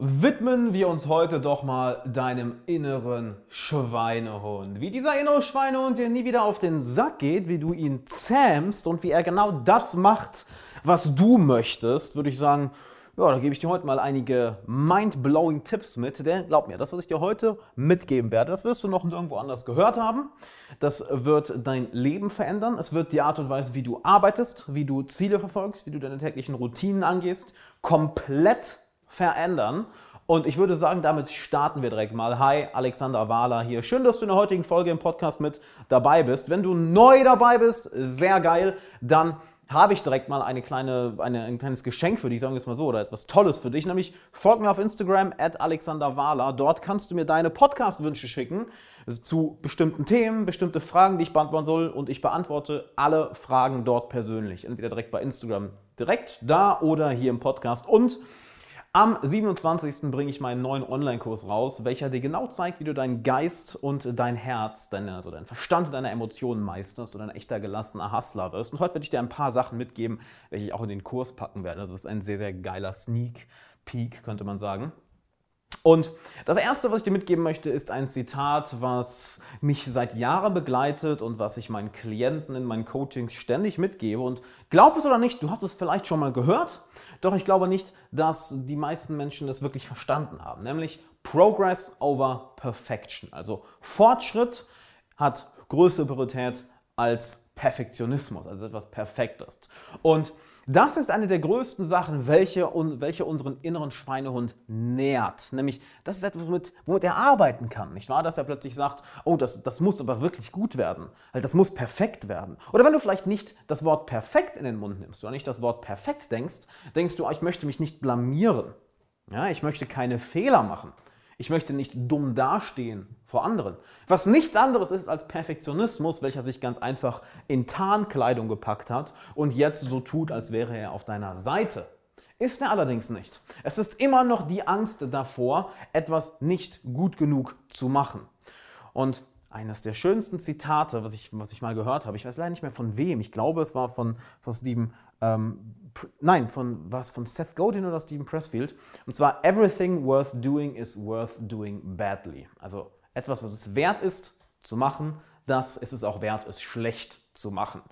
widmen wir uns heute doch mal deinem inneren Schweinehund. Wie dieser innere Schweinehund dir nie wieder auf den Sack geht, wie du ihn zähmst und wie er genau das macht, was du möchtest, würde ich sagen, ja, da gebe ich dir heute mal einige mind-blowing Tipps mit. Denn glaub mir, das, was ich dir heute mitgeben werde, das wirst du noch nirgendwo anders gehört haben. Das wird dein Leben verändern. Es wird die Art und Weise, wie du arbeitest, wie du Ziele verfolgst, wie du deine täglichen Routinen angehst, komplett verändern. Und ich würde sagen, damit starten wir direkt mal. Hi, Alexander Wahler hier. Schön, dass du in der heutigen Folge im Podcast mit dabei bist. Wenn du neu dabei bist, sehr geil, dann habe ich direkt mal eine kleine, eine, ein kleines Geschenk für dich, sagen wir es mal so, oder etwas Tolles für dich. Nämlich folg mir auf Instagram at Alexander Wahler. Dort kannst du mir deine Podcast-Wünsche schicken zu bestimmten Themen, bestimmte Fragen, die ich beantworten soll. Und ich beantworte alle Fragen dort persönlich. Entweder direkt bei Instagram direkt da oder hier im Podcast. Und am 27. bringe ich meinen neuen Online-Kurs raus, welcher dir genau zeigt, wie du deinen Geist und dein Herz, deine, also deinen Verstand und deine Emotionen meisterst und ein echter gelassener Hustler wirst. Und heute werde ich dir ein paar Sachen mitgeben, welche ich auch in den Kurs packen werde. Das ist ein sehr, sehr geiler Sneak Peek, könnte man sagen. Und das Erste, was ich dir mitgeben möchte, ist ein Zitat, was mich seit Jahren begleitet und was ich meinen Klienten in meinen Coachings ständig mitgebe. Und glaub es oder nicht, du hast es vielleicht schon mal gehört, doch ich glaube nicht, dass die meisten Menschen das wirklich verstanden haben. Nämlich Progress over Perfection. Also Fortschritt hat größere Priorität als Perfektionismus, also etwas Perfektes. Und das ist eine der größten Sachen, welche, welche unseren inneren Schweinehund nährt. Nämlich, das ist etwas, womit, womit er arbeiten kann, nicht wahr? Dass er plötzlich sagt, oh, das, das muss aber wirklich gut werden. Das muss perfekt werden. Oder wenn du vielleicht nicht das Wort perfekt in den Mund nimmst oder nicht das Wort perfekt denkst, denkst du, oh, ich möchte mich nicht blamieren. Ja, ich möchte keine Fehler machen. Ich möchte nicht dumm dastehen vor anderen. Was nichts anderes ist als Perfektionismus, welcher sich ganz einfach in Tarnkleidung gepackt hat und jetzt so tut, als wäre er auf deiner Seite. Ist er allerdings nicht. Es ist immer noch die Angst davor, etwas nicht gut genug zu machen. Und eines der schönsten Zitate, was ich, was ich mal gehört habe, ich weiß leider nicht mehr von wem, ich glaube, es war von, von Stephen ähm, nein, von was von Seth Godin oder Stephen Pressfield. Und zwar Everything worth doing is worth doing badly. Also etwas, was es wert ist zu machen, das ist es auch wert, es schlecht zu machen.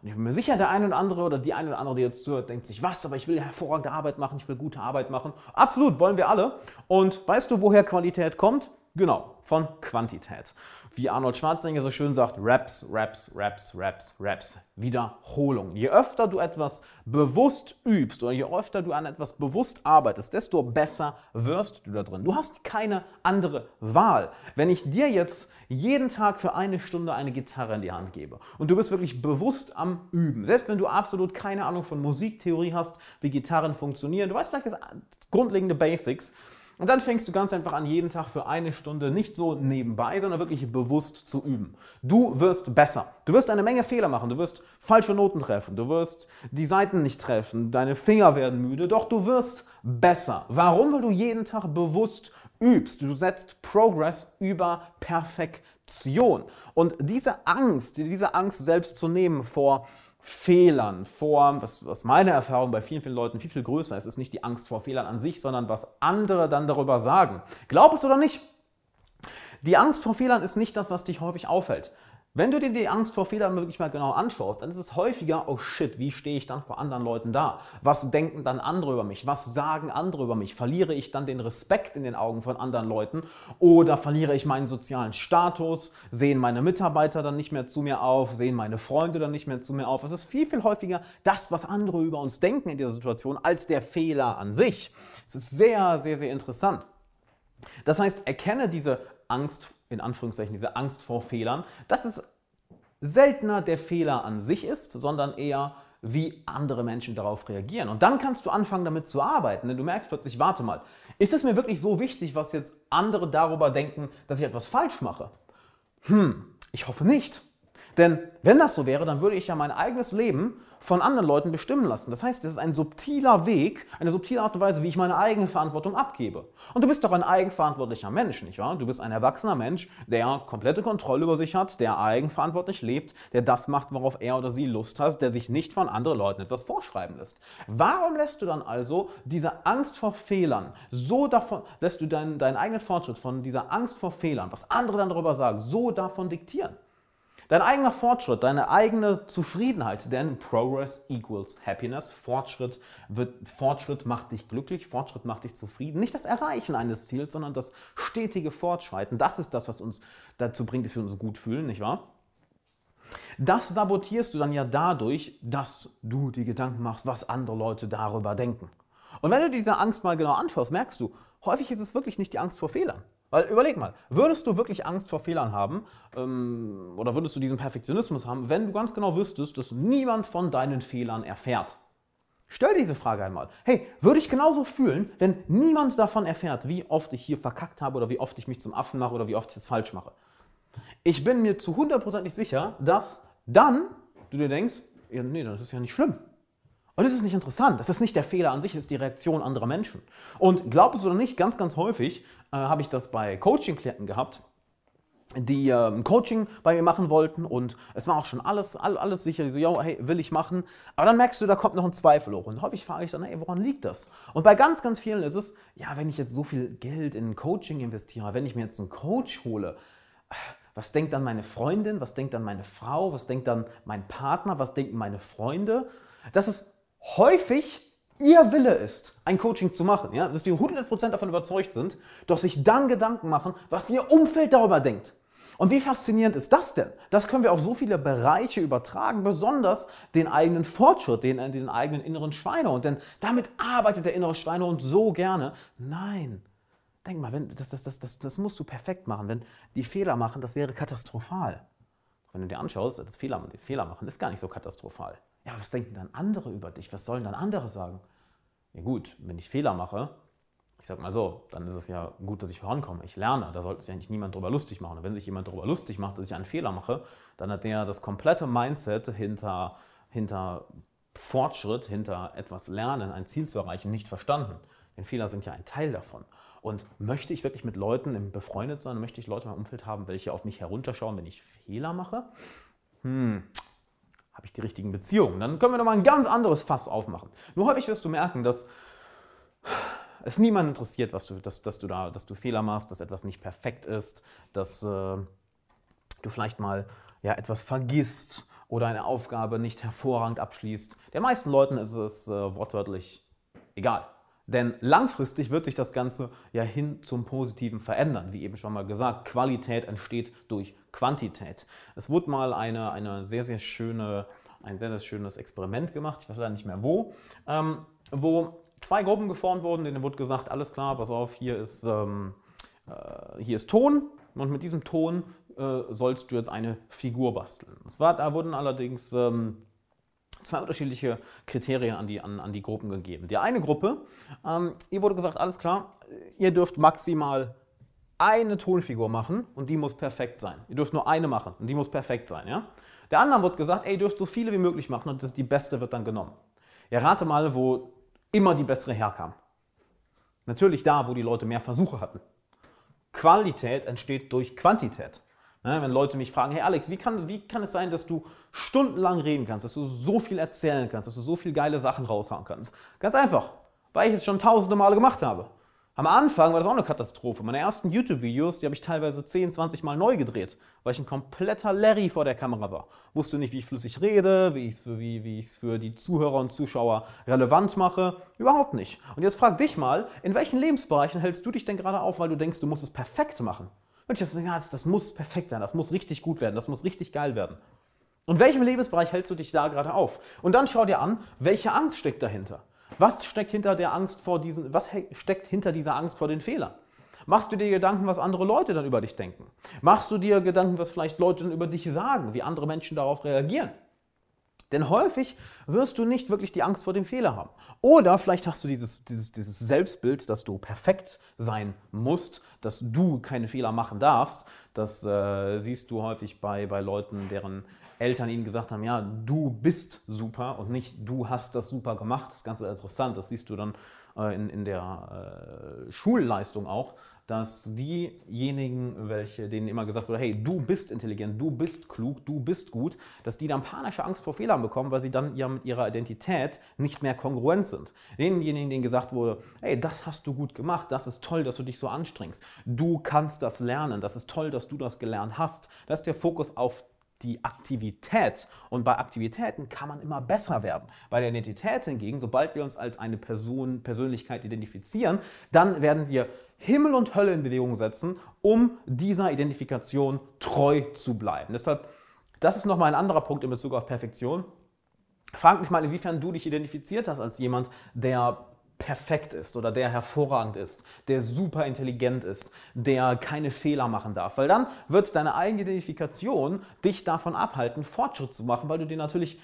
Und ich bin mir sicher, der eine oder andere oder die eine oder andere, die jetzt zuhört, denkt sich, was, aber ich will hervorragende Arbeit machen, ich will gute Arbeit machen. Absolut, wollen wir alle. Und weißt du, woher Qualität kommt? Genau, von Quantität wie Arnold Schwarzenegger so schön sagt, Raps, Raps, Raps, Raps, Raps, Wiederholung. Je öfter du etwas bewusst übst oder je öfter du an etwas bewusst arbeitest, desto besser wirst du da drin. Du hast keine andere Wahl. Wenn ich dir jetzt jeden Tag für eine Stunde eine Gitarre in die Hand gebe und du bist wirklich bewusst am Üben, selbst wenn du absolut keine Ahnung von Musiktheorie hast, wie Gitarren funktionieren, du weißt vielleicht das grundlegende Basics, und dann fängst du ganz einfach an, jeden Tag für eine Stunde nicht so nebenbei, sondern wirklich bewusst zu üben. Du wirst besser. Du wirst eine Menge Fehler machen. Du wirst falsche Noten treffen. Du wirst die Seiten nicht treffen. Deine Finger werden müde. Doch du wirst besser. Warum? Weil du jeden Tag bewusst übst. Du setzt Progress über Perfektion. Und diese Angst, diese Angst selbst zu nehmen vor Fehlern, vor, was, was meine Erfahrung bei vielen, vielen Leuten viel, viel größer ist, ist nicht die Angst vor Fehlern an sich, sondern was andere dann darüber sagen. Glaub es oder nicht, die Angst vor Fehlern ist nicht das, was dich häufig auffällt. Wenn du dir die Angst vor Fehlern wirklich mal genau anschaust, dann ist es häufiger, oh shit, wie stehe ich dann vor anderen Leuten da? Was denken dann andere über mich? Was sagen andere über mich? Verliere ich dann den Respekt in den Augen von anderen Leuten? Oder verliere ich meinen sozialen Status? Sehen meine Mitarbeiter dann nicht mehr zu mir auf? Sehen meine Freunde dann nicht mehr zu mir auf? Es ist viel, viel häufiger das, was andere über uns denken in dieser Situation, als der Fehler an sich. Es ist sehr, sehr, sehr interessant. Das heißt, erkenne diese Angst, in Anführungszeichen, diese Angst vor Fehlern, dass es seltener der Fehler an sich ist, sondern eher wie andere Menschen darauf reagieren. Und dann kannst du anfangen, damit zu arbeiten, denn du merkst plötzlich, warte mal, ist es mir wirklich so wichtig, was jetzt andere darüber denken, dass ich etwas falsch mache? Hm, ich hoffe nicht. Denn wenn das so wäre, dann würde ich ja mein eigenes Leben von anderen Leuten bestimmen lassen. Das heißt, es ist ein subtiler Weg, eine subtile Art und Weise, wie ich meine eigene Verantwortung abgebe. Und du bist doch ein eigenverantwortlicher Mensch, nicht wahr? Du bist ein erwachsener Mensch, der komplette Kontrolle über sich hat, der eigenverantwortlich lebt, der das macht, worauf er oder sie Lust hat, der sich nicht von anderen Leuten etwas vorschreiben lässt. Warum lässt du dann also diese Angst vor Fehlern, so davon, lässt du deinen, deinen eigenen Fortschritt von dieser Angst vor Fehlern, was andere dann darüber sagen, so davon diktieren? Dein eigener Fortschritt, deine eigene Zufriedenheit, denn Progress equals Happiness. Fortschritt, wird, Fortschritt macht dich glücklich, Fortschritt macht dich zufrieden. Nicht das Erreichen eines Ziels, sondern das stetige Fortschreiten. Das ist das, was uns dazu bringt, dass wir uns gut fühlen, nicht wahr? Das sabotierst du dann ja dadurch, dass du die Gedanken machst, was andere Leute darüber denken. Und wenn du diese Angst mal genau anschaust, merkst du, häufig ist es wirklich nicht die Angst vor Fehlern. Weil überleg mal, würdest du wirklich Angst vor Fehlern haben ähm, oder würdest du diesen Perfektionismus haben, wenn du ganz genau wüsstest, dass niemand von deinen Fehlern erfährt? Stell diese Frage einmal. Hey, würde ich genauso fühlen, wenn niemand davon erfährt, wie oft ich hier verkackt habe oder wie oft ich mich zum Affen mache oder wie oft ich es falsch mache? Ich bin mir zu hundertprozentig sicher, dass dann du dir denkst, ja, nee, das ist ja nicht schlimm. Und das ist nicht interessant. Das ist nicht der Fehler an sich, das ist die Reaktion anderer Menschen. Und glaub es oder nicht, ganz, ganz häufig äh, habe ich das bei Coaching-Klienten gehabt, die äh, ein Coaching bei mir machen wollten und es war auch schon alles, all, alles sicher. Die so, ja, hey, will ich machen. Aber dann merkst du, da kommt noch ein Zweifel hoch. Und häufig frage ich dann, hey, woran liegt das? Und bei ganz, ganz vielen ist es, ja, wenn ich jetzt so viel Geld in Coaching investiere, wenn ich mir jetzt einen Coach hole, was denkt dann meine Freundin, was denkt dann meine Frau, was denkt dann mein Partner, was denken meine Freunde? Das ist häufig ihr Wille ist, ein Coaching zu machen, ja, dass die 100% davon überzeugt sind, doch sich dann Gedanken machen, was ihr Umfeld darüber denkt. Und wie faszinierend ist das denn? Das können wir auf so viele Bereiche übertragen, besonders den eigenen Fortschritt, den, den eigenen inneren Schweinehund. Denn damit arbeitet der innere Schweinehund so gerne. Nein, denk mal, wenn, das, das, das, das, das musst du perfekt machen. Wenn die Fehler machen, das wäre katastrophal. Wenn du dir anschaust, das Fehler, Fehler machen ist gar nicht so katastrophal. Ja, was denken dann andere über dich? Was sollen dann andere sagen? Ja gut, wenn ich Fehler mache, ich sag mal so, dann ist es ja gut, dass ich vorankomme. Ich lerne, da sollte sich nicht niemand drüber lustig machen. Und wenn sich jemand drüber lustig macht, dass ich einen Fehler mache, dann hat der das komplette Mindset hinter, hinter Fortschritt, hinter etwas Lernen, ein Ziel zu erreichen, nicht verstanden. Denn Fehler sind ja ein Teil davon. Und möchte ich wirklich mit Leuten befreundet sein? Möchte ich Leute in meinem Umfeld haben, welche auf mich herunterschauen, wenn ich Fehler mache? Hm, habe ich die richtigen Beziehungen? Dann können wir nochmal ein ganz anderes Fass aufmachen. Nur häufig wirst du merken, dass es niemand interessiert, was du, dass, dass, du da, dass du Fehler machst, dass etwas nicht perfekt ist, dass äh, du vielleicht mal ja, etwas vergisst oder eine Aufgabe nicht hervorragend abschließt. Der meisten Leuten ist es äh, wortwörtlich egal. Denn langfristig wird sich das Ganze ja hin zum Positiven verändern. Wie eben schon mal gesagt, Qualität entsteht durch Quantität. Es wurde mal eine, eine sehr, sehr schöne, ein sehr, sehr schönes Experiment gemacht, ich weiß leider nicht mehr wo, ähm, wo zwei Gruppen geformt wurden, denen wurde gesagt, alles klar, pass auf, hier ist, ähm, äh, hier ist Ton und mit diesem Ton äh, sollst du jetzt eine Figur basteln. Es war, da wurden allerdings ähm, zwei unterschiedliche Kriterien an die, an, an die Gruppen gegeben. Die eine Gruppe, ähm, ihr wurde gesagt, alles klar, ihr dürft maximal eine Tonfigur machen und die muss perfekt sein. Ihr dürft nur eine machen und die muss perfekt sein. Ja? Der anderen wird gesagt, ey, ihr dürft so viele wie möglich machen und das, die beste wird dann genommen. Ja, rate mal, wo immer die bessere herkam. Natürlich da, wo die Leute mehr Versuche hatten. Qualität entsteht durch Quantität. Ne, wenn Leute mich fragen, hey Alex, wie kann, wie kann es sein, dass du stundenlang reden kannst, dass du so viel erzählen kannst, dass du so viele geile Sachen raushauen kannst? Ganz einfach, weil ich es schon tausende Male gemacht habe. Am Anfang war das auch eine Katastrophe. Meine ersten YouTube-Videos, die habe ich teilweise 10, 20 Mal neu gedreht, weil ich ein kompletter Larry vor der Kamera war. Wusste nicht, wie ich flüssig rede, wie ich es für, wie, wie für die Zuhörer und Zuschauer relevant mache. Überhaupt nicht. Und jetzt frag dich mal, in welchen Lebensbereichen hältst du dich denn gerade auf, weil du denkst, du musst es perfekt machen? Und ich ja, das, das muss perfekt sein, das muss richtig gut werden, das muss richtig geil werden. Und welchem Lebensbereich hältst du dich da gerade auf? Und dann schau dir an, welche Angst steckt dahinter. Was steckt hinter der Angst vor diesen, was steckt hinter dieser Angst vor den Fehlern? Machst du dir Gedanken, was andere Leute dann über dich denken? Machst du dir Gedanken, was vielleicht Leute dann über dich sagen, wie andere Menschen darauf reagieren? Denn häufig wirst du nicht wirklich die Angst vor dem Fehler haben. Oder vielleicht hast du dieses, dieses, dieses Selbstbild, dass du perfekt sein musst, dass du keine Fehler machen darfst. Das äh, siehst du häufig bei, bei Leuten, deren Eltern ihnen gesagt haben, ja, du bist super und nicht du hast das super gemacht. Das ist ganz interessant, das siehst du dann äh, in, in der äh, Schulleistung auch, dass diejenigen, welche denen immer gesagt wurde, hey, du bist intelligent, du bist klug, du bist gut, dass die dann panische Angst vor Fehlern bekommen, weil sie dann ja mit ihrer Identität nicht mehr kongruent sind. Denjenigen, denen gesagt wurde, hey, das hast du gut gemacht, das ist toll, dass du dich so anstrengst, du kannst das lernen, das ist toll, dass du das gelernt hast. Das ist der Fokus auf die Aktivität. Und bei Aktivitäten kann man immer besser werden. Bei der Identität hingegen, sobald wir uns als eine Person, Persönlichkeit identifizieren, dann werden wir Himmel und Hölle in Bewegung setzen, um dieser Identifikation treu zu bleiben. Deshalb, das ist nochmal ein anderer Punkt in Bezug auf Perfektion. Frag mich mal, inwiefern du dich identifiziert hast als jemand, der perfekt ist oder der hervorragend ist, der super intelligent ist, der keine Fehler machen darf. Weil dann wird deine eigene Identifikation dich davon abhalten, Fortschritt zu machen, weil du dir natürlich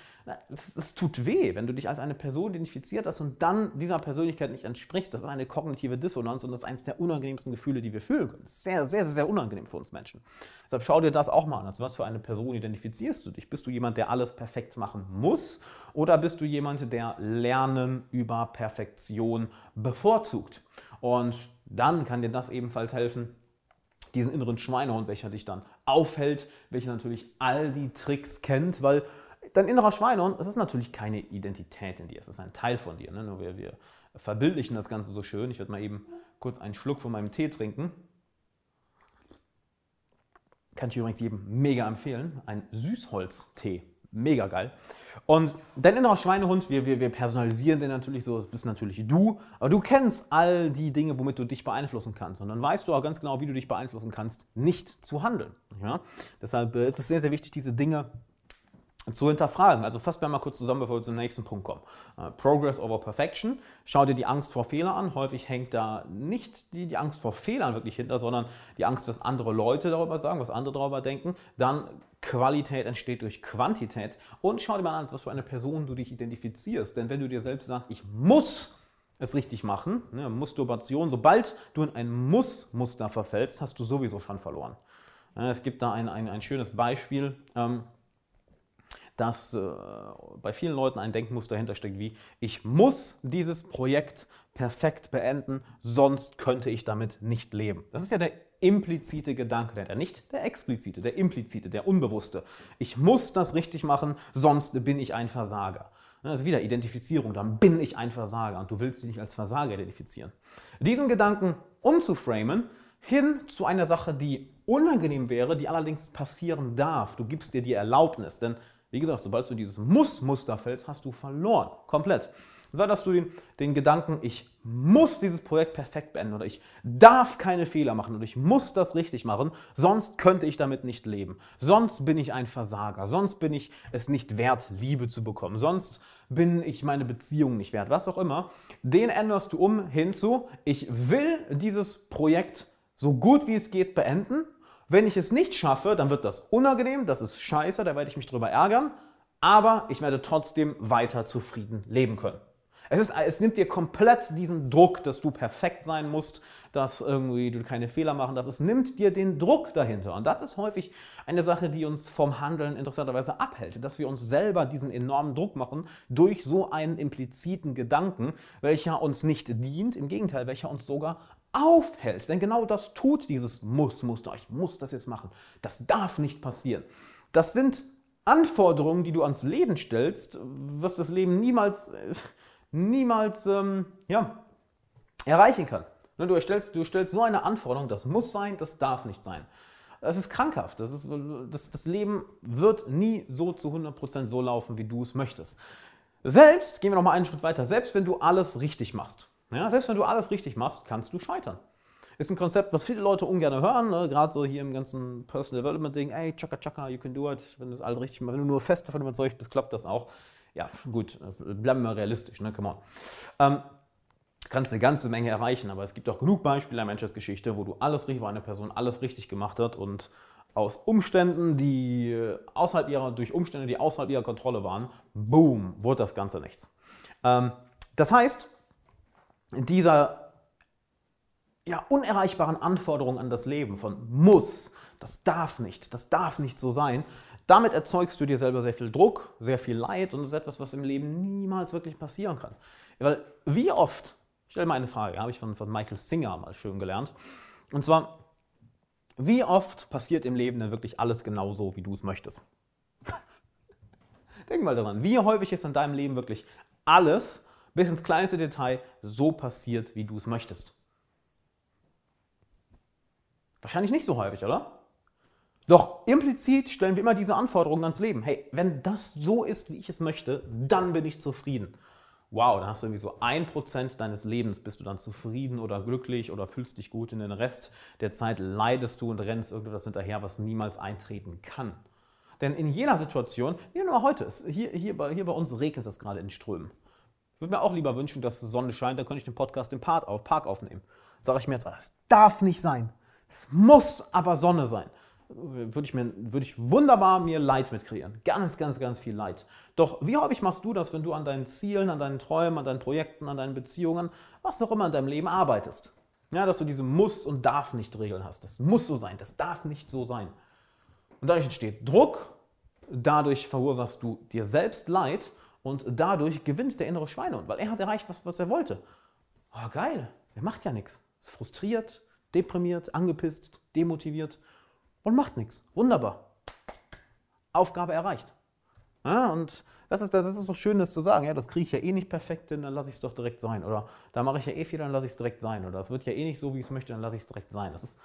es tut weh, wenn du dich als eine Person identifiziert hast und dann dieser Persönlichkeit nicht entsprichst. Das ist eine kognitive Dissonanz und das ist eines der unangenehmsten Gefühle, die wir fühlen können. Ist sehr, sehr, sehr unangenehm für uns Menschen. Deshalb schau dir das auch mal an. Als was für eine Person identifizierst du dich? Bist du jemand, der alles perfekt machen muss oder bist du jemand, der Lernen über Perfektion bevorzugt? Und dann kann dir das ebenfalls helfen, diesen inneren Schweinehund, welcher dich dann aufhält, welcher natürlich all die Tricks kennt, weil dein innerer Schweinehund, es ist natürlich keine Identität in dir, es ist ein Teil von dir. Ne? Nur wir, wir verbildlichen das Ganze so schön. Ich werde mal eben kurz einen Schluck von meinem Tee trinken. Kann ich übrigens jedem mega empfehlen. Ein Süßholztee. Mega geil. Und dein innerer Schweinehund, wir, wir, wir personalisieren den natürlich so, das bist natürlich du, aber du kennst all die Dinge, womit du dich beeinflussen kannst. Und dann weißt du auch ganz genau, wie du dich beeinflussen kannst, nicht zu handeln. Ja? Deshalb äh, ist es sehr, sehr wichtig, diese Dinge zu hinterfragen. Also fassen wir mal kurz zusammen, bevor wir zum nächsten Punkt kommen. Uh, Progress over Perfection. Schau dir die Angst vor Fehlern an. Häufig hängt da nicht die, die Angst vor Fehlern wirklich hinter, sondern die Angst, was andere Leute darüber sagen, was andere darüber denken. Dann Qualität entsteht durch Quantität. Und schau dir mal an, was für eine Person du dich identifizierst. Denn wenn du dir selbst sagst, ich muss es richtig machen, ne, Musturbation, sobald du in ein Muss-Muster verfällst, hast du sowieso schon verloren. Es gibt da ein, ein, ein schönes Beispiel. Ähm, dass äh, bei vielen Leuten ein Denkmuster dahinter steckt wie, ich muss dieses Projekt perfekt beenden, sonst könnte ich damit nicht leben. Das ist ja der implizite Gedanke dahinter, nicht der explizite, der implizite, der unbewusste. Ich muss das richtig machen, sonst bin ich ein Versager. Das ist wieder Identifizierung, dann bin ich ein Versager und du willst dich nicht als Versager identifizieren. Diesen Gedanken umzuframen hin zu einer Sache, die unangenehm wäre, die allerdings passieren darf. Du gibst dir die Erlaubnis, denn wie gesagt, sobald du dieses Muss-Muster fällst, hast du verloren. Komplett. Sei dass du den, den Gedanken, ich muss dieses Projekt perfekt beenden oder ich darf keine Fehler machen oder ich muss das richtig machen, sonst könnte ich damit nicht leben. Sonst bin ich ein Versager, sonst bin ich es nicht wert, Liebe zu bekommen, sonst bin ich meine Beziehung nicht wert, was auch immer. Den änderst du um hinzu, ich will dieses Projekt so gut wie es geht beenden wenn ich es nicht schaffe, dann wird das unangenehm, das ist scheiße, da werde ich mich drüber ärgern, aber ich werde trotzdem weiter zufrieden leben können. Es, ist, es nimmt dir komplett diesen Druck, dass du perfekt sein musst, dass irgendwie du keine Fehler machen darfst. Es nimmt dir den Druck dahinter. Und das ist häufig eine Sache, die uns vom Handeln interessanterweise abhält, dass wir uns selber diesen enormen Druck machen durch so einen impliziten Gedanken, welcher uns nicht dient, im Gegenteil, welcher uns sogar aufhält. Denn genau das tut dieses Muss, Muster. Ich muss das jetzt machen. Das darf nicht passieren. Das sind Anforderungen, die du ans Leben stellst, was das Leben niemals, niemals ähm, ja, erreichen kann. Ne, du stellst, du stellst so eine Anforderung, das muss sein, das darf nicht sein. Das ist krankhaft. Das, ist, das, das Leben wird nie so zu 100% so laufen, wie du es möchtest. Selbst, gehen wir noch mal einen Schritt weiter, selbst wenn du alles richtig machst, ja, selbst wenn du alles richtig machst, kannst du scheitern. Ist ein Konzept, was viele Leute ungern hören, ne? gerade so hier im ganzen Personal Development Ding, ey, chaka chaka, you can do it, wenn du es alles richtig machst, wenn du nur fest davon überzeugt bist, klappt das auch. Ja, gut, bleiben wir realistisch, ne, come on. Ähm, kannst eine ganze Menge erreichen, aber es gibt auch genug Beispiele in der Menschheitsgeschichte, wo du alles richtig, wo eine Person alles richtig gemacht hat und aus Umständen, die außerhalb ihrer, durch Umstände, die außerhalb ihrer Kontrolle waren, boom, wurde das Ganze nichts. Ähm, das heißt, dieser ja, unerreichbaren Anforderung an das Leben von muss, das darf nicht, das darf nicht so sein, Damit erzeugst du dir selber sehr viel Druck, sehr viel Leid und das ist etwas, was im Leben niemals wirklich passieren kann. Weil wie oft, ich stelle mal eine Frage, habe ich von, von Michael Singer mal schön gelernt, und zwar, wie oft passiert im Leben denn wirklich alles genau so, wie du es möchtest? Denk mal daran, wie häufig ist in deinem Leben wirklich alles bis ins kleinste Detail so passiert, wie du es möchtest? Wahrscheinlich nicht so häufig, oder? Doch implizit stellen wir immer diese Anforderungen ans Leben. Hey, wenn das so ist, wie ich es möchte, dann bin ich zufrieden. Wow, dann hast du irgendwie so ein Prozent deines Lebens, bist du dann zufrieden oder glücklich oder fühlst dich gut. In den Rest der Zeit leidest du und rennst irgendwas hinterher, was niemals eintreten kann. Denn in jeder Situation, wie nur heute, hier, hier, bei, hier bei uns regnet es gerade in Strömen. Ich würde mir auch lieber wünschen, dass Sonne scheint, dann könnte ich den Podcast im Park, aufnehmen. Sage ich mir jetzt, es darf nicht sein. Es muss aber Sonne sein würde ich, mir, würde ich wunderbar mir Leid mit kreieren. Ganz, ganz, ganz viel Leid. Doch wie häufig machst du das, wenn du an deinen Zielen, an deinen Träumen, an deinen Projekten, an deinen Beziehungen, was auch immer in deinem Leben arbeitest? Ja, dass du diese Muss- und Darf-nicht-Regeln hast. Das muss so sein, das darf nicht so sein. Und dadurch entsteht Druck, dadurch verursachst du dir selbst Leid und dadurch gewinnt der innere Schweinehund, weil er hat erreicht, was, was er wollte. Oh, geil, er macht ja nichts. Ist frustriert, deprimiert, angepisst, demotiviert und macht nichts. Wunderbar. Aufgabe erreicht. Ja, und das ist, das ist so schön, das zu sagen. Ja, das kriege ich ja eh nicht perfekt hin, dann lasse ich es doch direkt sein. Oder da mache ich ja eh Fehler, dann lasse ich es direkt sein. Oder das wird ja eh nicht so, wie ich es möchte, dann lasse ich es direkt sein. Das ist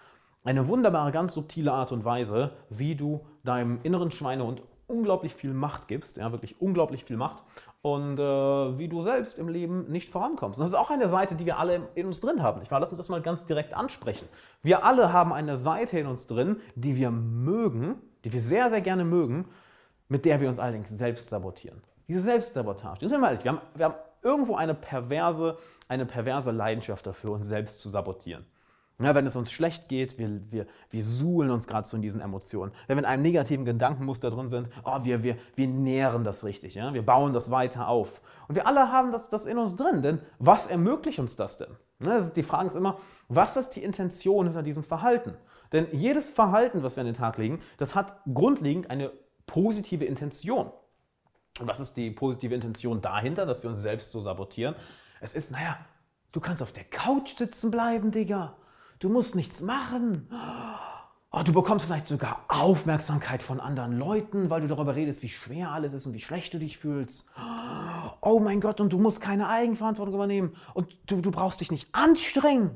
eine wunderbare, ganz subtile Art und Weise, wie du deinem inneren Schweinehund unglaublich viel Macht gibst, ja, wirklich unglaublich viel Macht und äh, wie du selbst im Leben nicht vorankommst. Das ist auch eine Seite, die wir alle in uns drin haben. Ich mal, lass uns das mal ganz direkt ansprechen. Wir alle haben eine Seite in uns drin, die wir mögen, die wir sehr, sehr gerne mögen, mit der wir uns allerdings selbst sabotieren. Diese Selbstsabotage. Sind wir ehrlich, wir haben, wir haben irgendwo eine perverse, eine perverse Leidenschaft dafür, uns selbst zu sabotieren. Ja, wenn es uns schlecht geht, wir, wir, wir suhlen uns gerade so in diesen Emotionen. Wenn wir in einem negativen Gedankenmuster drin sind, oh, wir, wir, wir nähren das richtig, ja? wir bauen das weiter auf. Und wir alle haben das, das in uns drin, denn was ermöglicht uns das denn? Ne, das ist, die Frage ist immer, was ist die Intention hinter diesem Verhalten? Denn jedes Verhalten, was wir an den Tag legen, das hat grundlegend eine positive Intention. Und was ist die positive Intention dahinter, dass wir uns selbst so sabotieren? Es ist, naja, du kannst auf der Couch sitzen bleiben, Digga. Du musst nichts machen. Oh, du bekommst vielleicht sogar Aufmerksamkeit von anderen Leuten, weil du darüber redest, wie schwer alles ist und wie schlecht du dich fühlst. Oh mein Gott, und du musst keine Eigenverantwortung übernehmen und du, du brauchst dich nicht anstrengen.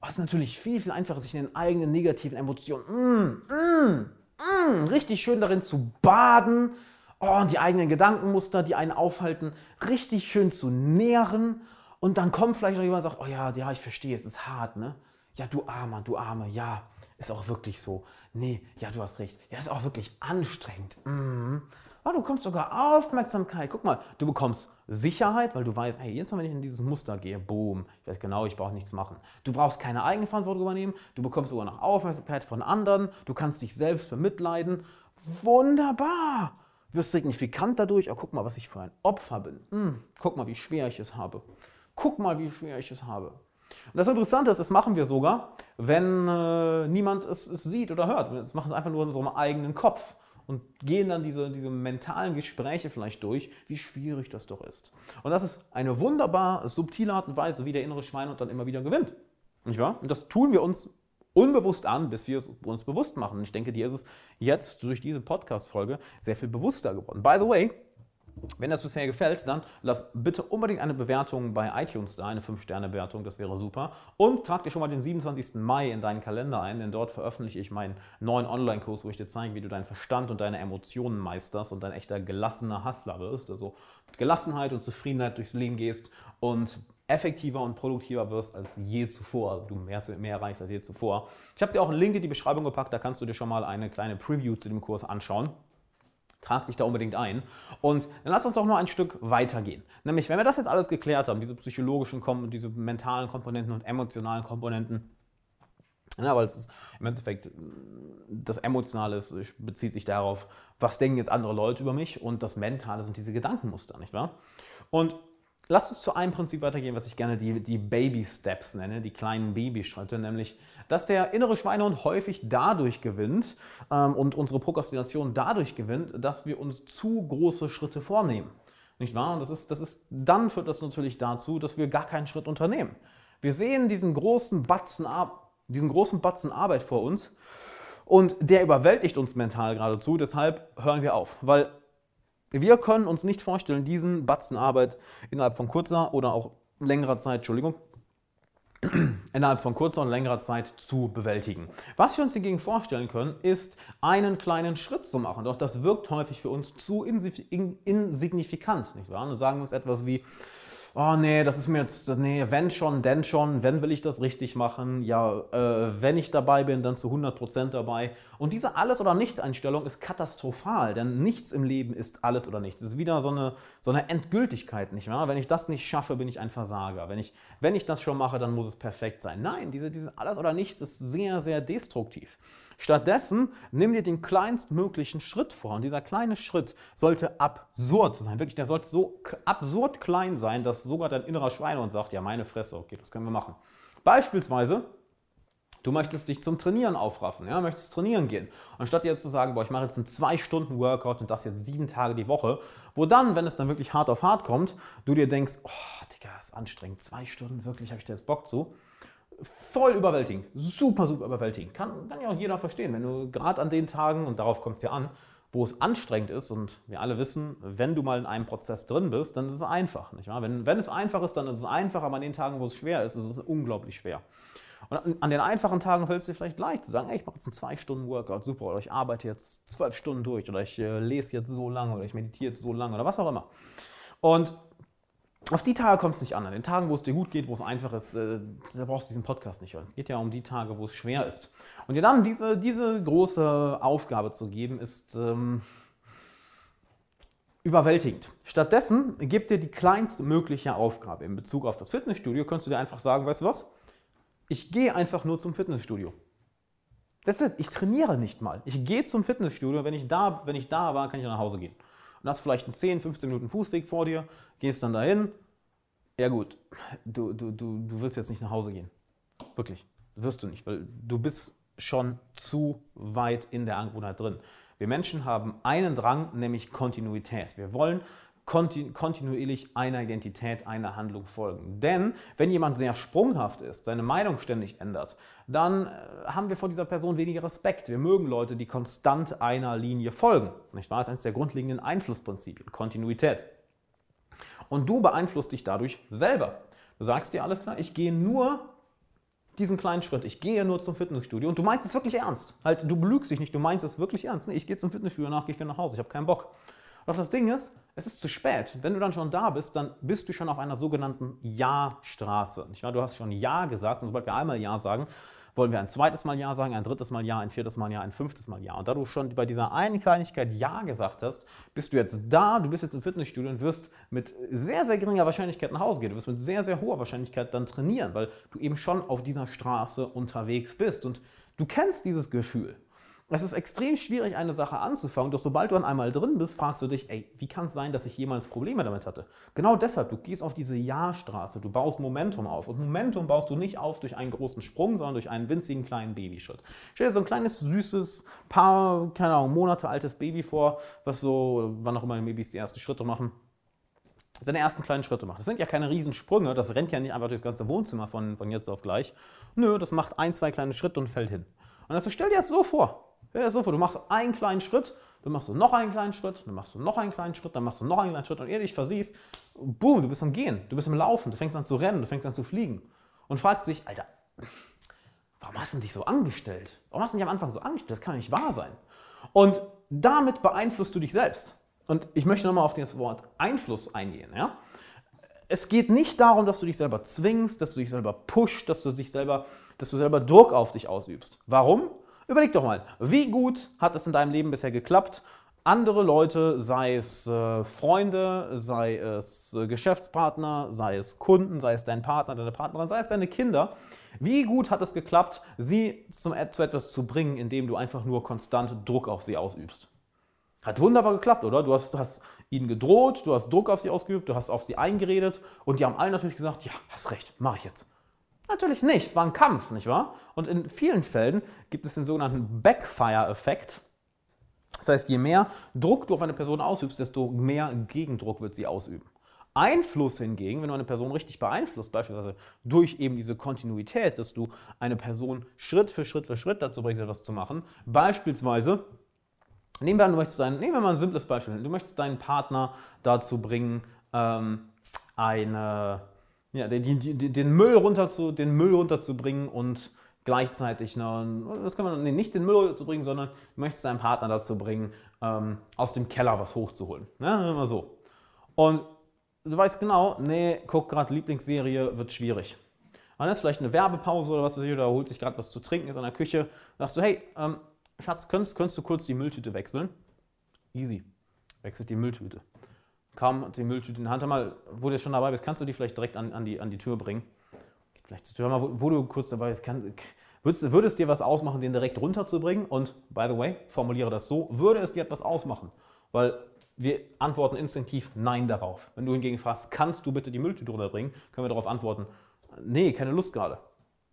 Oh, es ist natürlich viel, viel einfacher, sich in den eigenen negativen Emotionen mm, mm, mm, richtig schön darin zu baden oh, und die eigenen Gedankenmuster, die einen aufhalten, richtig schön zu nähren. Und dann kommt vielleicht noch jemand und sagt, oh ja, ja, ich verstehe, es ist hart, ne? Ja, du Armer, du Arme, ja, ist auch wirklich so. Nee, ja, du hast recht. Ja, ist auch wirklich anstrengend. Mhm. Oh, du bekommst sogar Aufmerksamkeit. Guck mal, du bekommst Sicherheit, weil du weißt, hey, jetzt mal, wenn ich in dieses Muster gehe, boom, ich weiß genau, ich brauche nichts machen. Du brauchst keine eigene Verantwortung übernehmen, du bekommst sogar noch Aufmerksamkeit von anderen, du kannst dich selbst bemitleiden. Wunderbar! Wirst signifikant dadurch, oh, guck mal, was ich für ein Opfer bin. Hm, guck mal, wie schwer ich es habe. Guck mal, wie schwer ich es habe. Und das Interessante ist, das machen wir sogar, wenn äh, niemand es, es, sieht oder hört. Wir machen es einfach nur in unserem eigenen Kopf und gehen dann diese, diese mentalen Gespräche vielleicht durch, wie schwierig das doch ist. Und das ist eine wunderbar subtile Art und Weise, wie der innere Schweinehund dann immer wieder gewinnt. Nicht wahr? Und das tun wir uns unbewusst an, bis wir es uns bewusst machen. Und ich denke, dir ist es jetzt durch diese Podcast-Folge sehr viel bewusster geworden. By the way, wenn das bisher gefällt, dann lass bitte unbedingt eine Bewertung bei iTunes da, eine 5-Sterne-Bewertung, das wäre super. Und trag dir schon mal den 27. Mai in deinen Kalender ein, denn dort veröffentliche ich meinen neuen Online-Kurs, wo ich dir zeige, wie du deinen Verstand und deine Emotionen meisterst und ein echter gelassener Hustler wirst. Also mit Gelassenheit und Zufriedenheit durchs Leben gehst und effektiver und produktiver wirst als je zuvor. Du mehr, mehr erreichst als je zuvor. Ich habe dir auch einen Link in die Beschreibung gepackt, da kannst du dir schon mal eine kleine Preview zu dem Kurs anschauen. Trag dich da unbedingt ein. Und dann lass uns doch noch ein Stück weitergehen. Nämlich, wenn wir das jetzt alles geklärt haben, diese psychologischen, diese mentalen Komponenten und emotionalen Komponenten, ja, weil es ist im Endeffekt, das Emotionale ist, bezieht sich darauf, was denken jetzt andere Leute über mich und das Mentale sind diese Gedankenmuster, nicht wahr? Und Lass uns zu einem Prinzip weitergehen, was ich gerne die, die Baby Steps nenne, die kleinen Babyschritte, nämlich, dass der innere Schweinehund häufig dadurch gewinnt ähm, und unsere Prokrastination dadurch gewinnt, dass wir uns zu große Schritte vornehmen. Nicht wahr? Und das ist, das ist, dann führt das natürlich dazu, dass wir gar keinen Schritt unternehmen. Wir sehen diesen großen Batzen, diesen großen Batzen Arbeit vor uns und der überwältigt uns mental geradezu, deshalb hören wir auf, weil wir können uns nicht vorstellen, diesen Batzen Arbeit innerhalb von kurzer oder auch längerer Zeit, Entschuldigung, innerhalb von kurzer und längerer Zeit zu bewältigen. Was wir uns hingegen vorstellen können, ist einen kleinen Schritt zu machen. Doch das wirkt häufig für uns zu insignifikant, nicht wahr? Und sagen wir uns etwas wie, oh nee, das ist mir jetzt, nee, wenn schon, denn schon, wenn will ich das richtig machen, ja, äh, wenn ich dabei bin, dann zu 100% dabei. Und diese Alles- oder Nichts-Einstellung ist katastrophal, denn nichts im Leben ist alles oder nichts. Es ist wieder so eine, so eine Endgültigkeit, nicht wahr? Wenn ich das nicht schaffe, bin ich ein Versager. Wenn ich, wenn ich das schon mache, dann muss es perfekt sein. Nein, diese, diese Alles oder Nichts ist sehr, sehr destruktiv. Stattdessen nimm dir den kleinstmöglichen Schritt vor. Und dieser kleine Schritt sollte absurd sein. Wirklich, der sollte so absurd klein sein, dass sogar dein innerer Schweinehund sagt, ja meine Fresse, okay, das können wir machen. Beispielsweise, du möchtest dich zum Trainieren aufraffen, ja, möchtest trainieren gehen. Anstatt jetzt zu sagen, boah, ich mache jetzt einen zwei Stunden Workout und das jetzt sieben Tage die Woche, wo dann, wenn es dann wirklich hart auf hart kommt, du dir denkst, oh, Digga, ist anstrengend, zwei Stunden, wirklich, habe ich da jetzt Bock zu voll überwältigend. Super, super überwältigend. Kann, kann ja auch jeder verstehen. Wenn du gerade an den Tagen, und darauf kommt es ja an, wo es anstrengend ist, und wir alle wissen, wenn du mal in einem Prozess drin bist, dann ist es einfach. Nicht wahr? Wenn, wenn es einfach ist, dann ist es einfach, aber an den Tagen, wo es schwer ist, ist es unglaublich schwer. Und an den einfachen Tagen fällt es dir vielleicht leicht zu sagen, ey, ich mache jetzt einen zwei Stunden Workout, super, oder ich arbeite jetzt zwölf Stunden durch, oder ich äh, lese jetzt so lange, oder ich meditiere jetzt so lange, oder was auch immer. Und auf die Tage kommt es nicht an. An den Tagen, wo es dir gut geht, wo es einfach ist, äh, da brauchst du diesen Podcast nicht hören. Es geht ja um die Tage, wo es schwer ist. Und dir dann diese, diese große Aufgabe zu geben, ist ähm, überwältigend. Stattdessen gib dir die kleinstmögliche Aufgabe. In Bezug auf das Fitnessstudio könntest du dir einfach sagen, weißt du was? Ich gehe einfach nur zum Fitnessstudio. Das ist, ich trainiere nicht mal. Ich gehe zum Fitnessstudio. Wenn ich, da, wenn ich da war, kann ich nach Hause gehen und hast vielleicht einen 10, 15 Minuten Fußweg vor dir, gehst dann dahin. Ja gut, du, du, du, du wirst jetzt nicht nach Hause gehen. Wirklich, wirst du nicht, weil du bist schon zu weit in der Angewohnheit drin. Wir Menschen haben einen Drang, nämlich Kontinuität. Wir wollen kontinuierlich einer Identität, einer Handlung folgen. Denn wenn jemand sehr sprunghaft ist, seine Meinung ständig ändert, dann äh, haben wir vor dieser Person weniger Respekt. Wir mögen Leute, die konstant einer Linie folgen. Nicht wahr? Das ist eines der grundlegenden Einflussprinzipien, Kontinuität. Und du beeinflusst dich dadurch selber. Du sagst dir alles klar, ich gehe nur diesen kleinen Schritt. Ich gehe nur zum Fitnessstudio und du meinst es wirklich ernst. Halt, du belügst dich nicht, du meinst es wirklich ernst. Ich gehe zum Fitnessstudio, nach gehe ich wieder nach Hause, ich habe keinen Bock. Doch das Ding ist, es ist zu spät. Wenn du dann schon da bist, dann bist du schon auf einer sogenannten Ja-Straße. Du hast schon Ja gesagt und sobald wir einmal Ja sagen, wollen wir ein zweites Mal Ja sagen, ein drittes Mal Ja, ein viertes Mal Ja, ein fünftes Mal Ja. Und da du schon bei dieser einen Kleinigkeit Ja gesagt hast, bist du jetzt da, du bist jetzt im Fitnessstudio und wirst mit sehr, sehr geringer Wahrscheinlichkeit nach Hause gehen. Du wirst mit sehr, sehr hoher Wahrscheinlichkeit dann trainieren, weil du eben schon auf dieser Straße unterwegs bist. Und du kennst dieses Gefühl. Es ist extrem schwierig, eine Sache anzufangen, doch sobald du dann einmal drin bist, fragst du dich, ey, wie kann es sein, dass ich jemals Probleme damit hatte? Genau deshalb, du gehst auf diese Ja-Straße, du baust Momentum auf. Und Momentum baust du nicht auf durch einen großen Sprung, sondern durch einen winzigen kleinen Babyschritt. Stell dir so ein kleines, süßes, paar, keine Ahnung, Monate altes Baby vor, was so, wann auch immer die Babys die ersten Schritte machen, seine ersten kleinen Schritte macht. Das sind ja keine Riesensprünge, das rennt ja nicht einfach durchs ganze Wohnzimmer von, von jetzt auf gleich. Nö, das macht ein, zwei kleine Schritte und fällt hin. Und das stell dir jetzt so vor. Ja, so vor, du machst einen kleinen Schritt, dann machst du noch einen kleinen Schritt, dann machst du noch einen kleinen Schritt, dann machst du noch einen kleinen Schritt und ehe dich versiehst, boom, du bist am Gehen, du bist am Laufen, du fängst an zu rennen, du fängst an zu fliegen und fragst dich, Alter, warum hast du dich so angestellt? Warum hast du dich am Anfang so angestellt? Das kann nicht wahr sein. Und damit beeinflusst du dich selbst. Und ich möchte nochmal auf das Wort Einfluss eingehen. Ja? Es geht nicht darum, dass du dich selber zwingst, dass du dich selber pusht, dass du dich selber, dass du selber Druck auf dich ausübst. Warum? Überleg doch mal, wie gut hat es in deinem Leben bisher geklappt, andere Leute, sei es äh, Freunde, sei es äh, Geschäftspartner, sei es Kunden, sei es dein Partner, deine Partnerin, sei es deine Kinder, wie gut hat es geklappt, sie zum, zu etwas zu bringen, indem du einfach nur konstant Druck auf sie ausübst? Hat wunderbar geklappt, oder? Du hast, hast ihnen gedroht, du hast Druck auf sie ausgeübt, du hast auf sie eingeredet und die haben alle natürlich gesagt, ja, hast recht, mache ich jetzt. Natürlich nicht, es war ein Kampf, nicht wahr? Und in vielen Fällen gibt es den sogenannten Backfire-Effekt. Das heißt, je mehr Druck du auf eine Person ausübst, desto mehr Gegendruck wird sie ausüben. Einfluss hingegen, wenn du eine Person richtig beeinflusst, beispielsweise durch eben diese Kontinuität, dass du eine Person Schritt für Schritt für Schritt dazu bringst, etwas zu machen, beispielsweise Nehmen wir an, du möchtest deinen, nehmen wir mal ein simples Beispiel. Du möchtest deinen Partner dazu bringen, ähm, eine, ja, den, den, den, Müll runter zu, den Müll runterzubringen und gleichzeitig, ne, das kann man nee, nicht den Müll runterzubringen, sondern du möchtest deinen Partner dazu bringen, ähm, aus dem Keller was hochzuholen. Ne? Immer so. Und du weißt genau, nee, guck gerade, Lieblingsserie wird schwierig. Dann ist vielleicht eine Werbepause oder was weiß ich, oder holt sich gerade was zu trinken, ist in der Küche. Sagst du, hey, ähm, Schatz, könntest, könntest du kurz die Mülltüte wechseln? Easy. Wechselt die Mülltüte. Kaum die Mülltüte in der Hand. Mal, wo du jetzt schon dabei bist, kannst du die vielleicht direkt an, an, die, an die Tür bringen. Vielleicht zur Tür mal, wo, wo du kurz dabei bist, kann, würdest, würde es dir was ausmachen, den direkt runterzubringen? Und by the way, formuliere das so, würde es dir etwas ausmachen? Weil wir antworten instinktiv Nein darauf. Wenn du hingegen fragst, kannst du bitte die Mülltüte runterbringen, können wir darauf antworten, nee, keine Lust gerade.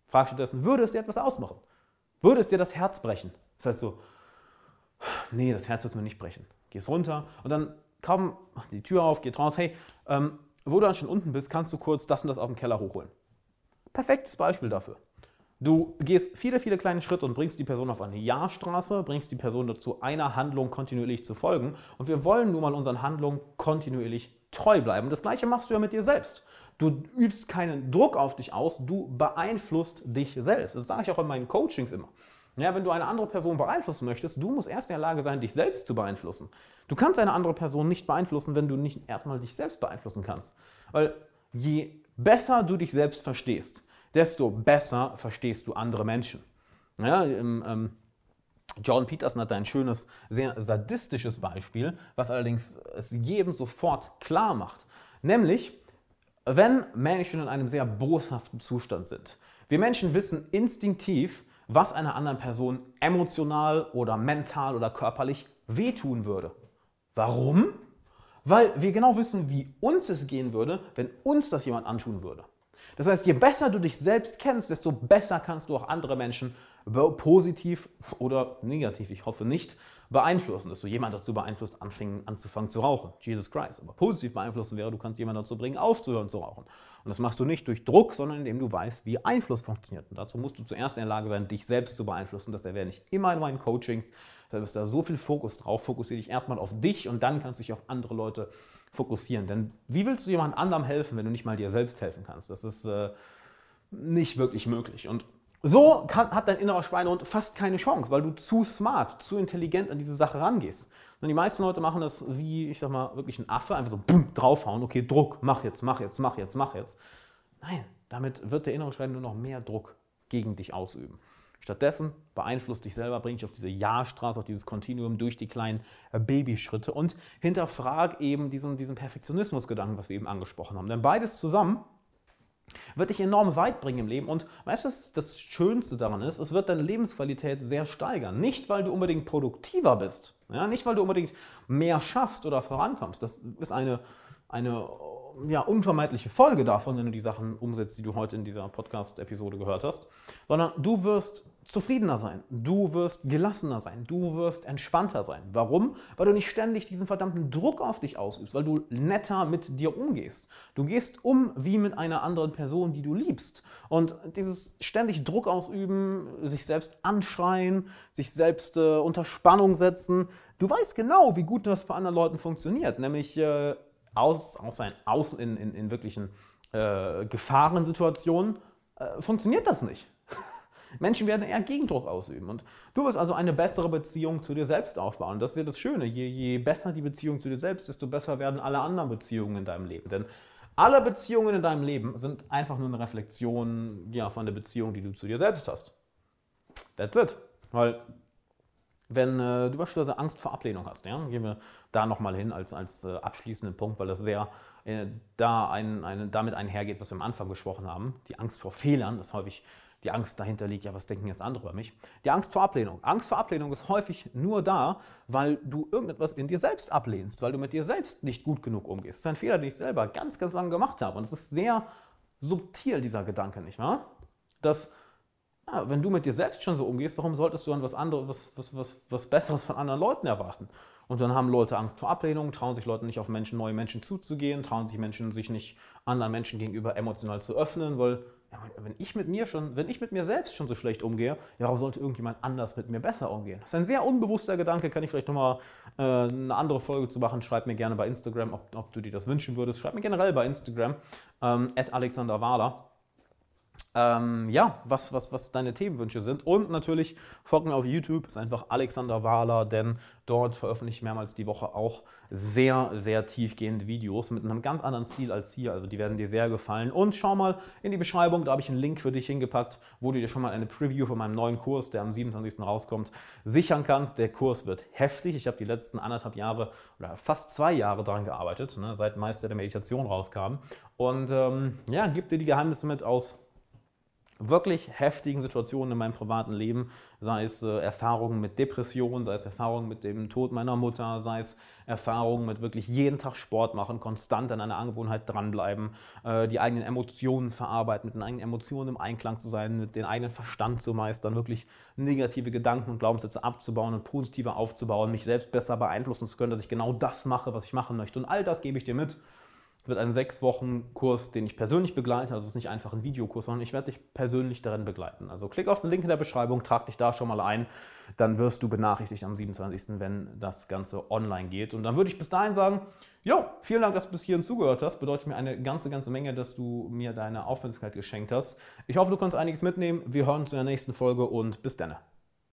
Frag stattdessen, würde es dir etwas ausmachen? Würde es dir das Herz brechen? Ist halt so, nee, das Herz wird mir nicht brechen. Gehst runter und dann kaum die Tür auf, geht raus, hey, ähm, wo du dann schon unten bist, kannst du kurz das und das aus dem Keller hochholen. Perfektes Beispiel dafür. Du gehst viele, viele kleine Schritte und bringst die Person auf eine Ja-Straße, bringst die Person dazu, einer Handlung kontinuierlich zu folgen. Und wir wollen nun mal unseren Handlungen kontinuierlich treu bleiben. Das gleiche machst du ja mit dir selbst. Du übst keinen Druck auf dich aus, du beeinflusst dich selbst. Das sage ich auch in meinen Coachings immer. Ja, wenn du eine andere Person beeinflussen möchtest, du musst erst in der Lage sein, dich selbst zu beeinflussen. Du kannst eine andere Person nicht beeinflussen, wenn du nicht erstmal dich selbst beeinflussen kannst. Weil je besser du dich selbst verstehst, desto besser verstehst du andere Menschen. Ja, im, ähm, John Peterson hat ein schönes, sehr sadistisches Beispiel, was allerdings es jedem sofort klar macht. Nämlich, wenn Menschen in einem sehr boshaften Zustand sind. Wir Menschen wissen instinktiv, was einer anderen Person emotional oder mental oder körperlich wehtun würde. Warum? Weil wir genau wissen, wie uns es gehen würde, wenn uns das jemand antun würde. Das heißt, je besser du dich selbst kennst, desto besser kannst du auch andere Menschen positiv oder negativ, ich hoffe nicht, beeinflussen, dass du jemanden dazu beeinflusst, anfing, anzufangen zu rauchen. Jesus Christ. Aber positiv beeinflussen wäre, du kannst jemanden dazu bringen, aufzuhören zu rauchen. Und das machst du nicht durch Druck, sondern indem du weißt, wie Einfluss funktioniert. Und dazu musst du zuerst in der Lage sein, dich selbst zu beeinflussen. Das wäre nicht immer in meinen Coachings. Da ist da so viel Fokus drauf. Fokussiere dich erstmal auf dich und dann kannst du dich auf andere Leute fokussieren. Denn wie willst du jemand anderem helfen, wenn du nicht mal dir selbst helfen kannst? Das ist äh, nicht wirklich möglich. Und so kann, hat dein innerer Schweinehund fast keine Chance, weil du zu smart, zu intelligent an diese Sache rangehst. Und die meisten Leute machen das wie, ich sag mal, wirklich ein Affe, einfach so bumm, draufhauen, okay, Druck, mach jetzt, mach jetzt, mach jetzt, mach jetzt. Nein, damit wird der innere Schweinehund nur noch mehr Druck gegen dich ausüben. Stattdessen beeinflusst dich selber, bring dich auf diese Ja-Straße, auf dieses Kontinuum durch die kleinen äh, Babyschritte und hinterfrag eben diesen, diesen Perfektionismusgedanken, was wir eben angesprochen haben. Denn beides zusammen wird dich enorm weit bringen im Leben. Und weißt du, was das Schönste daran ist? Es wird deine Lebensqualität sehr steigern. Nicht, weil du unbedingt produktiver bist, ja? nicht, weil du unbedingt mehr schaffst oder vorankommst. Das ist eine, eine ja, unvermeidliche Folge davon, wenn du die Sachen umsetzt, die du heute in dieser Podcast-Episode gehört hast, sondern du wirst zufriedener sein, du wirst gelassener sein, du wirst entspannter sein. Warum? Weil du nicht ständig diesen verdammten Druck auf dich ausübst, weil du netter mit dir umgehst. Du gehst um wie mit einer anderen Person, die du liebst. Und dieses ständig Druck ausüben, sich selbst anschreien, sich selbst äh, unter Spannung setzen, du weißt genau, wie gut das bei anderen Leuten funktioniert, nämlich äh, aus, außer in, aus in, in, in wirklichen äh, Gefahrensituationen, äh, funktioniert das nicht. Menschen werden eher Gegendruck ausüben. Und du wirst also eine bessere Beziehung zu dir selbst aufbauen. Das ist ja das Schöne. Je, je besser die Beziehung zu dir selbst, desto besser werden alle anderen Beziehungen in deinem Leben. Denn alle Beziehungen in deinem Leben sind einfach nur eine Reflexion ja, von der Beziehung, die du zu dir selbst hast. That's it. Weil wenn äh, du beispielsweise Angst vor Ablehnung hast, ja, gehen wir da nochmal hin als, als äh, abschließenden Punkt, weil das sehr äh, da ein, ein, damit einhergeht, was wir am Anfang gesprochen haben. Die Angst vor Fehlern ist häufig die Angst dahinter liegt, ja, was denken jetzt andere über mich? Die Angst vor Ablehnung. Angst vor Ablehnung ist häufig nur da, weil du irgendetwas in dir selbst ablehnst, weil du mit dir selbst nicht gut genug umgehst. Das ist ein Fehler, den ich selber ganz, ganz lange gemacht habe. Und es ist sehr subtil, dieser Gedanke, nicht wahr? Dass, ja, wenn du mit dir selbst schon so umgehst, warum solltest du dann was anderes, was, was, was, was Besseres von anderen Leuten erwarten? Und dann haben Leute Angst vor Ablehnung, trauen sich Leute nicht auf Menschen, neue Menschen zuzugehen, trauen sich Menschen, sich nicht anderen Menschen gegenüber emotional zu öffnen, weil ja, wenn ich mit mir schon, wenn ich mit mir selbst schon so schlecht umgehe, ja, warum sollte irgendjemand anders mit mir besser umgehen? Das ist ein sehr unbewusster Gedanke, kann ich vielleicht nochmal äh, eine andere Folge zu machen. Schreib mir gerne bei Instagram, ob, ob, du dir das wünschen würdest. Schreib mir generell bei Instagram, ähm, Alexander Wahler ähm, ja, was, was, was deine Themenwünsche sind. Und natürlich folgt mir auf YouTube, ist einfach Alexander Wahler, denn dort veröffentliche ich mehrmals die Woche auch sehr, sehr tiefgehende Videos mit einem ganz anderen Stil als hier. Also die werden dir sehr gefallen. Und schau mal in die Beschreibung, da habe ich einen Link für dich hingepackt, wo du dir schon mal eine Preview von meinem neuen Kurs, der am 27. rauskommt, sichern kannst. Der Kurs wird heftig. Ich habe die letzten anderthalb Jahre oder fast zwei Jahre daran gearbeitet, ne, seit Meister der Meditation rauskam. Und ähm, ja, gib dir die Geheimnisse mit aus wirklich heftigen Situationen in meinem privaten Leben, sei es äh, Erfahrungen mit Depressionen, sei es Erfahrungen mit dem Tod meiner Mutter, sei es Erfahrungen mit wirklich jeden Tag Sport machen, konstant an einer Angewohnheit dranbleiben, äh, die eigenen Emotionen verarbeiten, mit den eigenen Emotionen im Einklang zu sein, mit dem eigenen Verstand zu meistern, wirklich negative Gedanken und Glaubenssätze abzubauen und positive aufzubauen, mich selbst besser beeinflussen zu können, dass ich genau das mache, was ich machen möchte. Und all das gebe ich dir mit wird ein sechs Wochen Kurs, den ich persönlich begleite. Also es ist nicht einfach ein Videokurs, sondern ich werde dich persönlich darin begleiten. Also klick auf den Link in der Beschreibung, trag dich da schon mal ein. Dann wirst du benachrichtigt am 27., wenn das Ganze online geht. Und dann würde ich bis dahin sagen, jo, vielen Dank, dass du bis hierhin zugehört hast. Bedeutet mir eine ganze, ganze Menge, dass du mir deine Aufmerksamkeit geschenkt hast. Ich hoffe, du konntest einiges mitnehmen. Wir hören uns in der nächsten Folge und bis dann.